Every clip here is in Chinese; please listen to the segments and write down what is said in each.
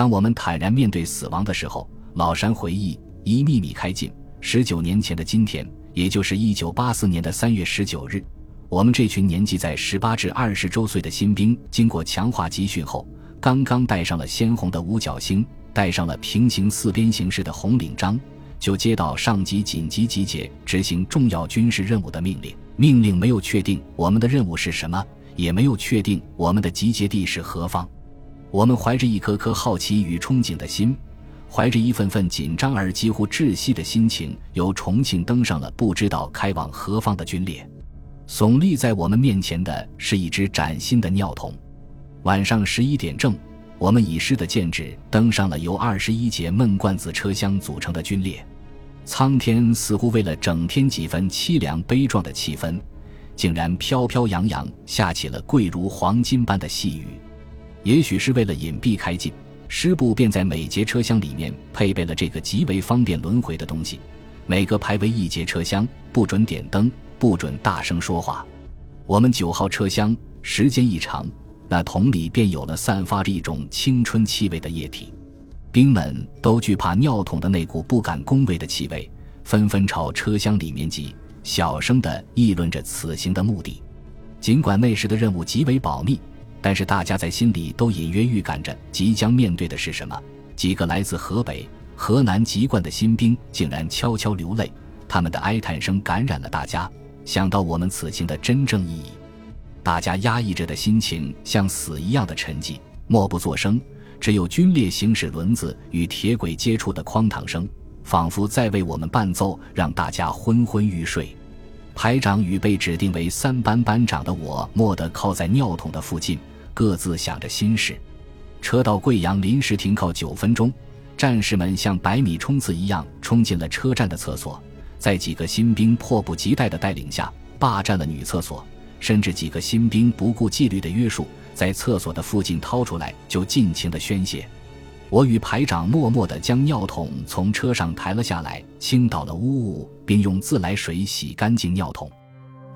当我们坦然面对死亡的时候，老山回忆，一秘密开进。十九年前的今天，也就是一九八四年的三月十九日，我们这群年纪在十八至二十周岁的新兵，经过强化集训后，刚刚带上了鲜红的五角星，戴上了平行四边形式的红领章，就接到上级紧急集结执行重要军事任务的命令。命令没有确定我们的任务是什么，也没有确定我们的集结地是何方。我们怀着一颗颗好奇与憧憬的心。怀着一份份紧张而几乎窒息的心情，由重庆登上了不知道开往何方的军列。耸立在我们面前的是一只崭新的尿桶。晚上十一点正，我们以师的建制登上了由二十一节闷罐子车厢组成的军列。苍天似乎为了整天几分凄凉悲壮的气氛，竟然飘飘扬扬下起了贵如黄金般的细雨。也许是为了隐蔽开进。师部便在每节车厢里面配备了这个极为方便轮回的东西，每个排为一节车厢，不准点灯，不准大声说话。我们九号车厢时间一长，那桶里便有了散发着一种青春气味的液体，兵们都惧怕尿桶的那股不敢恭维的气味，纷纷朝车厢里面挤，小声地议论着此行的目的。尽管那时的任务极为保密。但是大家在心里都隐约预感着即将面对的是什么。几个来自河北、河南籍贯的新兵竟然悄悄流泪，他们的哀叹声感染了大家。想到我们此行的真正意义，大家压抑着的心情像死一样的沉寂，默不作声。只有军列行驶轮子与铁轨接触的哐当声，仿佛在为我们伴奏，让大家昏昏欲睡。排长与被指定为三班班长的我，蓦地靠在尿桶的附近。各自想着心事，车到贵阳临时停靠九分钟，战士们像百米冲刺一样冲进了车站的厕所，在几个新兵迫不及待的带领下，霸占了女厕所，甚至几个新兵不顾纪律的约束，在厕所的附近掏出来就尽情的宣泄。我与排长默默地将尿桶从车上抬了下来，倾倒了污物，并用自来水洗干净尿桶。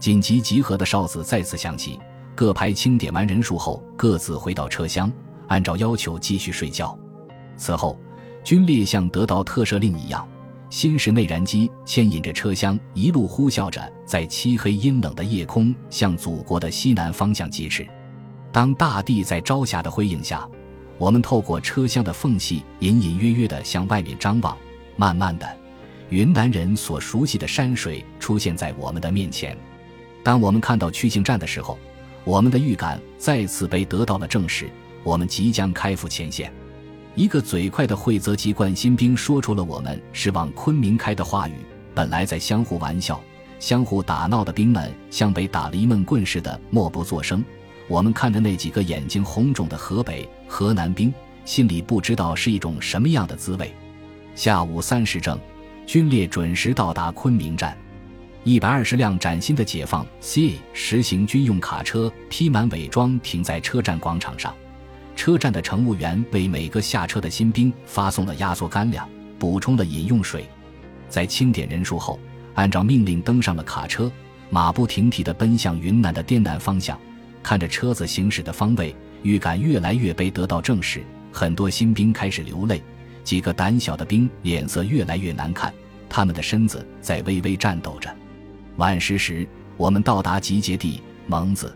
紧急集合的哨子再次响起。各排清点完人数后，各自回到车厢，按照要求继续睡觉。此后，军列像得到特赦令一样，新式内燃机牵引着车厢，一路呼啸着在漆黑阴冷的夜空向祖国的西南方向疾驰。当大地在朝霞的辉映下，我们透过车厢的缝隙，隐隐约约地向外面张望。慢慢的，云南人所熟悉的山水出现在我们的面前。当我们看到曲靖站的时候，我们的预感再次被得到了证实，我们即将开赴前线。一个嘴快的惠泽籍冠新兵说出了我们是往昆明开的话语。本来在相互玩笑、相互打闹的兵们，像被打了一闷棍似的，默不作声。我们看着那几个眼睛红肿的河北、河南兵，心里不知道是一种什么样的滋味。下午三时正，军列准时到达昆明站。一百二十辆崭新的解放 C 实行军用卡车披满伪装停在车站广场上，车站的乘务员为每个下车的新兵发送了压缩干粮，补充了饮用水。在清点人数后，按照命令登上了卡车，马不停蹄地奔向云南的滇南方向。看着车子行驶的方位，预感越来越被得到证实。很多新兵开始流泪，几个胆小的兵脸色越来越难看，他们的身子在微微颤抖着。晚十时，我们到达集结地蒙子。